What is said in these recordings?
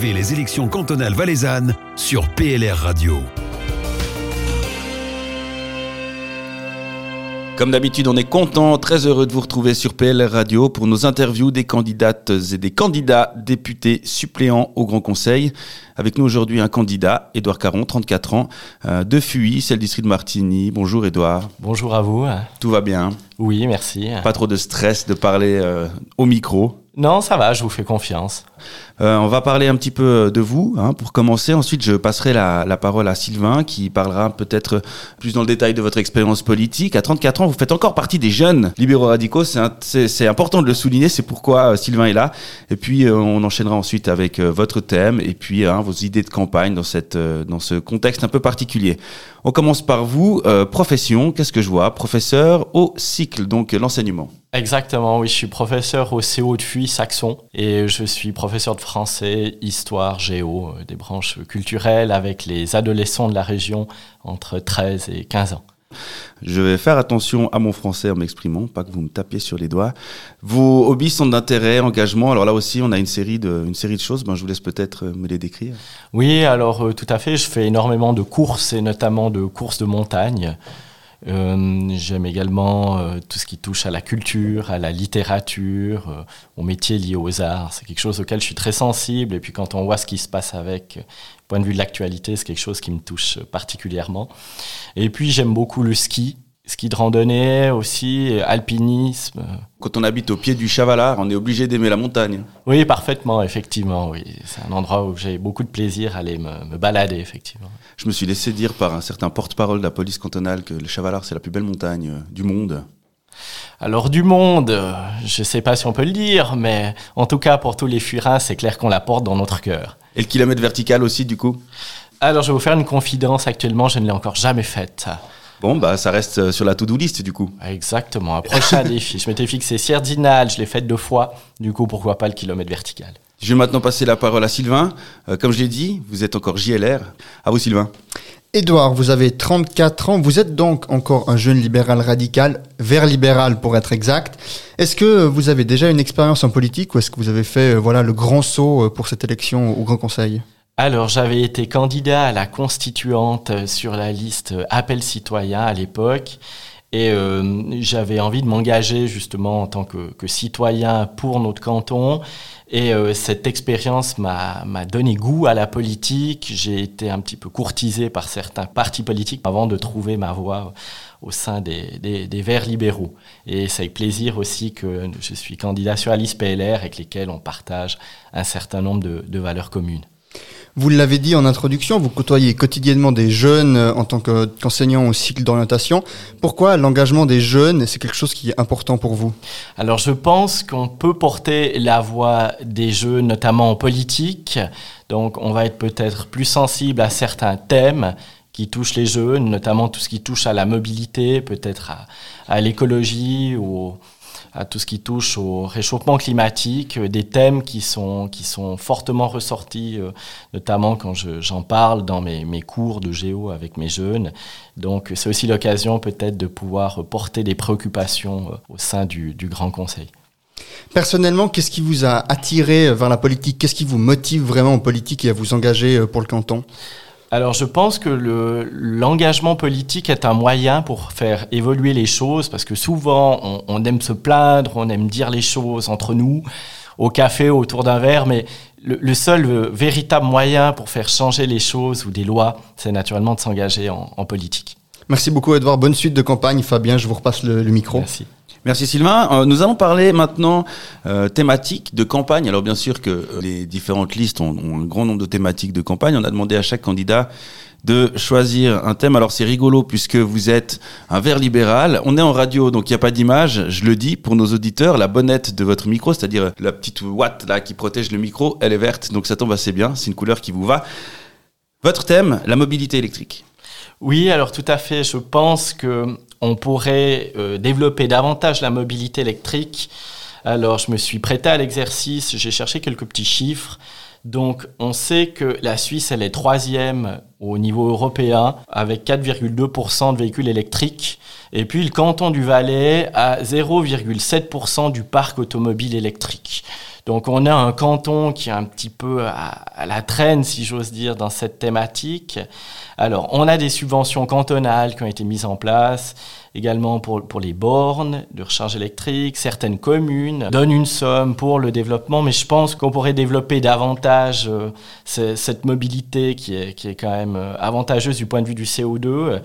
Suivez les élections cantonales valaisannes sur PLR Radio. Comme d'habitude, on est content, très heureux de vous retrouver sur PLR Radio pour nos interviews des candidates et des candidats députés suppléants au Grand Conseil. Avec nous aujourd'hui un candidat, Édouard Caron, 34 ans, euh, de Fuy, c'est le district de Martigny. Bonjour Édouard. Bonjour à vous. Tout va bien? Oui, merci. Pas trop de stress de parler euh, au micro? Non, ça va, je vous fais confiance. Euh, on va parler un petit peu de vous hein, pour commencer. Ensuite, je passerai la, parole à Sylvain qui parlera peut-être plus dans le détail de votre expérience politique. À 34 ans, vous faites encore partie des jeunes libéraux radicaux. C'est important de le souligner. C'est pourquoi euh, Sylvain est là. Et puis, euh, on enchaînera ensuite avec votre thème et puis hein, vos idées de campagne dans, dans ce contexte un peu particulier. On commence par vous. profession, qu'est-ce que je vois? Professeur au cycle, donc l'enseignement. Exactement, oui, je suis professeur au CO de Fuy Saxon et je suis professeur de français, histoire, géo, euh, des branches culturelles avec les adolescents de la région entre 13 et 15 ans. Je vais faire attention à mon français en m'exprimant, pas que vous me tapiez sur les doigts. Vos hobbies sont d'intérêt, engagement. Alors là aussi, on a une série de, une série de choses. Ben, je vous laisse peut-être euh, me les décrire. Oui, alors euh, tout à fait. Je fais énormément de courses et notamment de courses de montagne. Euh, j'aime également euh, tout ce qui touche à la culture, à la littérature, euh, au métier lié aux arts. C'est quelque chose auquel je suis très sensible. Et puis quand on voit ce qui se passe avec, point de vue de l'actualité, c'est quelque chose qui me touche particulièrement. Et puis j'aime beaucoup le ski ski de randonnée aussi, alpinisme. Quand on habite au pied du Chavalard, on est obligé d'aimer la montagne. Oui, parfaitement, effectivement. Oui. C'est un endroit où j'ai beaucoup de plaisir à aller me, balader, effectivement. Je me suis laissé dire par un certain porte-parole de la police cantonale que le Chavalard, c'est la plus belle montagne euh, du monde. Alors du monde, euh, je ne sais pas si on peut le dire, mais en tout cas pour tous les furins, c'est clair qu'on la porte dans notre cœur. Et le kilomètre vertical aussi, du coup? Alors je vais vous faire une confidence. Actuellement, je ne l'ai encore jamais faite. Bon, bah, ça reste euh, sur la to-do list, du coup. Exactement. Un prochain défi. Je m'étais fixé Sardinal, je l'ai fait deux fois. Du coup, pourquoi pas le kilomètre vertical? Je vais maintenant passer la parole à Sylvain. Euh, comme je l'ai dit, vous êtes encore JLR. À vous, Sylvain. Édouard, vous avez 34 ans. Vous êtes donc encore un jeune libéral radical, vert libéral pour être exact. Est-ce que vous avez déjà une expérience en politique ou est-ce que vous avez fait euh, voilà, le grand saut pour cette élection au Grand Conseil? Alors, j'avais été candidat à la constituante sur la liste Appel citoyen à l'époque. Et euh, j'avais envie de m'engager justement en tant que, citoyen pour notre canton. Et euh, cette expérience m'a donné goût à la politique. J'ai été un petit peu courtisé par certains partis politiques avant de trouver ma voie au sein des, Verts libéraux. Et c'est avec plaisir aussi que je suis candidat sur la liste PLR avec lesquels on partage un certain nombre de valeurs communes. Vous l'avez dit en introduction, vous côtoyez quotidiennement des jeunes euh, en tant qu'enseignant au cycle d'orientation. Pourquoi l'engagement des jeunes, c'est quelque chose qui est important pour vous? Alors je pense qu'on peut porter la voix des jeunes, notamment en politique. Donc on va être peut-être plus sensible à certains thèmes qui touchent les jeunes, notamment tout ce qui touche à la mobilité, peut-être à, à l'écologie ou à tout ce qui touche au réchauffement climatique, euh, des thèmes qui sont, qui sont fortement ressortis, euh, notamment quand j'en parle dans mes, mes, cours de géo avec mes jeunes. Donc c'est aussi l'occasion peut-être de pouvoir porter des préoccupations euh, au sein du, du Grand Conseil. Personnellement, qu'est-ce qui vous a attiré vers la politique? Qu'est-ce qui vous motive vraiment en politique et à vous engager pour le canton? Alors je pense que l'engagement politique est un moyen pour faire évoluer les choses, parce que souvent on, aime se plaindre, on aime dire les choses entre nous, au café, autour d'un verre, mais le, seul euh, véritable moyen pour faire changer les choses ou des lois, c'est naturellement de s'engager en, en politique. Merci beaucoup Edouard, bonne suite de campagne. Fabien, je vous repasse le, le micro. Merci. Merci Sylvain. Euh, nous allons parler maintenant euh, thématique de campagne. Alors bien sûr que euh, les différentes listes ont, un grand nombre de thématiques de campagne. On a demandé à chaque candidat de choisir un thème. Alors c'est rigolo puisque vous êtes un vert libéral. On est en radio, donc il n'y a pas d'image. Je le dis pour nos auditeurs, la bonnette de votre micro, c'est-à-dire la petite watt là qui protège le micro, elle est verte, donc ça tombe assez bien. C'est une couleur qui vous va. Votre thème, la mobilité électrique. Oui, alors tout à fait. Je pense que on pourrait euh, développer davantage la mobilité électrique. Alors, je me suis prêté à l'exercice, j'ai cherché quelques petits chiffres. Donc, on sait que la Suisse, elle est troisième au niveau européen avec 4,2% de véhicules électriques. Et puis, le canton du Valais a 0,7% du parc automobile électrique. Donc on a un canton qui est un petit peu à, la traîne, si j'ose dire, dans cette thématique. Alors on a des subventions cantonales qui ont été mises en place, également pour, pour les bornes de recharge électrique. Certaines communes donnent une somme pour le développement, mais je pense qu'on pourrait développer davantage euh, cette mobilité qui est, qui est quand même euh, avantageuse du point de vue du CO2.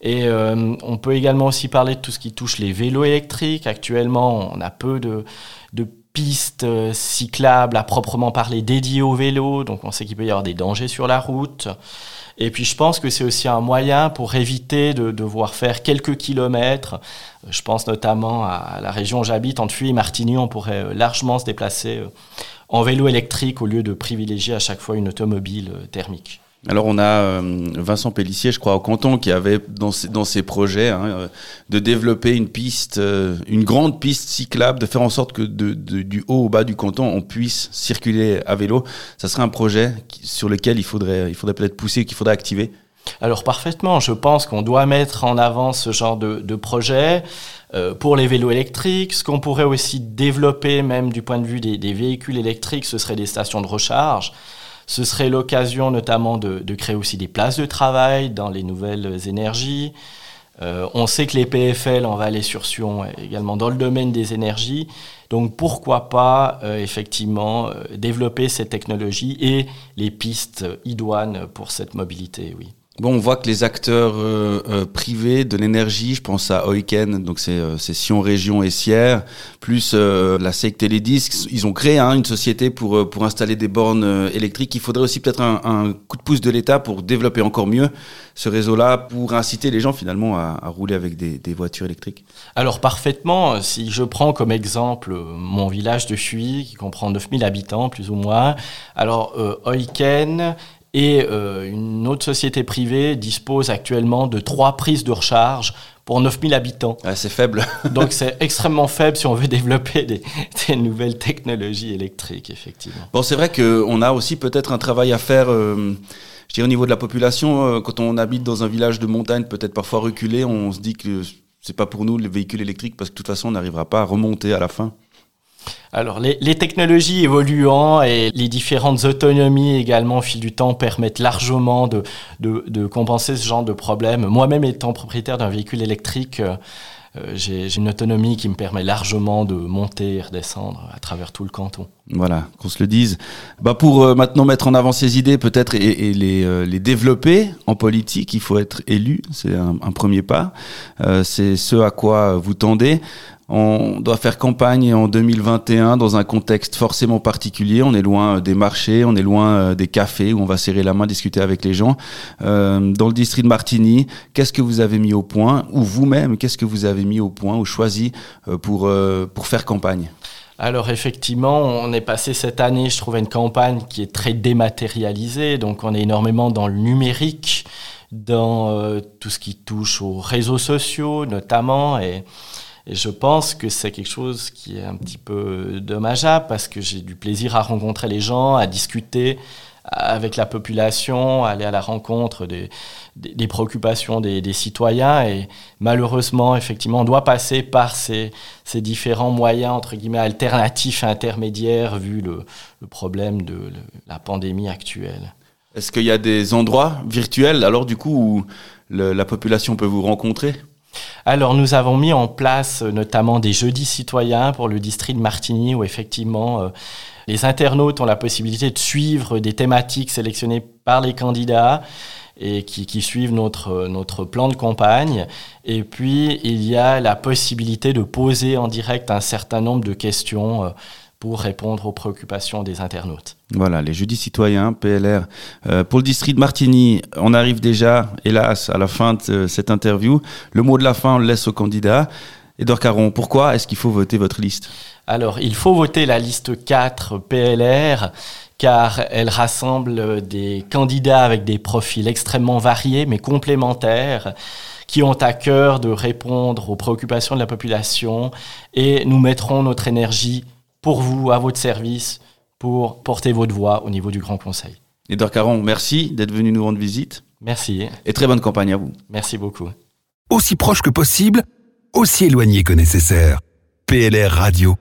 Et euh, on peut également aussi parler de tout ce qui touche les vélos électriques. Actuellement, on a peu de, de pistes euh, cyclables à proprement parler dédiées aux vélos, donc on sait qu'il peut y avoir des dangers sur la route. Et puis je pense que c'est aussi un moyen pour éviter de devoir faire quelques kilomètres. Euh, je pense notamment à la région où j'habite, entre Fuy et Martigny, on pourrait largement se déplacer en vélo électrique au lieu de privilégier à chaque fois une automobile thermique. Alors on a euh, Vincent Pellissier, je crois, au canton, qui avait dans ses, dans ses projets hein, euh, de développer une piste, euh, une grande piste cyclable, de faire en sorte que de, du haut au bas du canton, on puisse circuler à vélo. Ça serait un projet sur lequel il faudrait, il faudrait peut-être pousser, qu'il faudrait activer. Alors parfaitement, je pense qu'on doit mettre en avant ce genre de, de projet pour les vélos électriques. Ce qu'on pourrait aussi développer, même du point de vue des, des véhicules électriques, ce serait des stations de recharge. Ce serait l'occasion notamment de, créer aussi des places de travail dans les nouvelles énergies. Euh, on sait que les PFL en Vallée sur Sion également dans le domaine des énergies. Donc pourquoi pas euh, effectivement euh, développer cette technologie et les pistes idoines pour cette mobilité, oui. Bon, on voit que les acteurs euh, euh, privés de l'énergie, je pense à Oiken, donc c'est euh, Sion Région et Sierre, plus la SEC Télédisc, ils ont créé hein, une société pour pour installer des bornes électriques. Il faudrait aussi peut-être un, coup de pouce de l'État pour développer encore mieux ce réseau-là, pour inciter les gens finalement à, rouler avec des, des, voitures électriques. Alors parfaitement, si je prends comme exemple mon village de Chuy, qui comprend 9000 habitants plus ou moins, alors Oiken et euh, une autre société privée dispose actuellement de trois prises de recharge pour 9000 habitants. Ah, c'est faible. Donc c'est extrêmement faible si on veut développer des, des, nouvelles technologies électriques, effectivement. Bon, c'est vrai qu'on a aussi peut-être un travail à faire. Euh, je dirais au niveau de la population, euh, quand on habite dans un village de montagne, peut-être parfois reculé, on se dit que c'est pas pour nous le véhicule électrique parce que de toute façon on n'arrivera pas à remonter à la fin. Alors, les, technologies évoluant et les différentes autonomies également au fil du temps permettent largement de, compenser ce genre de problème. Moi-même étant propriétaire d'un véhicule électrique, euh, euh, j'ai une autonomie qui me permet largement de monter et redescendre à travers tout le canton. Voilà, qu'on se le dise. Bah pour euh, maintenant mettre en avant ces idées peut-être et, les, développer en politique, il faut être élu, c'est un, premier pas. c'est ce à quoi vous tendez. On doit faire campagne en 2021 dans un contexte forcément particulier. On est loin euh, des marchés, on est loin euh, des cafés où on va serrer la main, discuter avec les gens. Euh, dans le district de Martigny, qu'est-ce que vous avez mis au point? Ou vous-même, qu'est-ce que vous avez mis au point ou choisi pour, pour faire campagne? Alors effectivement, on est passé cette année, je trouve, une campagne qui est très dématérialisée, donc on est énormément dans le numérique, dans tout ce qui touche aux réseaux sociaux notamment, et et je pense que c'est quelque chose qui est un petit peu dommageable parce que j'ai du plaisir à rencontrer les gens, à discuter avec la population, aller à la rencontre des, des, préoccupations des, citoyens. Et malheureusement, effectivement, on doit passer par ces, ces différents moyens, entre guillemets, alternatifs intermédiaires, vu le, le problème de la pandémie actuelle. Est-ce qu'il y a des endroits virtuels, alors du coup, où la population peut vous rencontrer? Alors nous avons mis en place euh, notamment des jeudis citoyens pour le district de Martigny où effectivement euh, les internautes ont la possibilité de suivre des thématiques sélectionnées par les candidats et qui, suivent euh, notre plan de campagne. Et puis, il y a la possibilité de poser en direct un certain nombre de questions pour répondre aux préoccupations des internautes. Voilà, les jeudis citoyens, PLR. Euh, pour le district de Martigny, on arrive déjà, hélas, à la fin de euh, cette interview. Le mot de la fin, on le laisse au candidat. Edouard Caron, pourquoi est-ce qu'il faut voter votre liste? Alors, il faut voter la liste 4 PLR car elle rassemble des candidats avec des profils extrêmement variés mais complémentaires qui ont à cœur de répondre aux préoccupations de la population et nous mettrons notre énergie pour vous, à votre service, pour porter votre voix au niveau du Grand Conseil. Edouard Caron, merci d'être venu nous rendre visite. Merci. Et très bonne campagne à vous. Merci beaucoup. Aussi proche que possible, aussi éloigné que nécessaire. PLR Radio.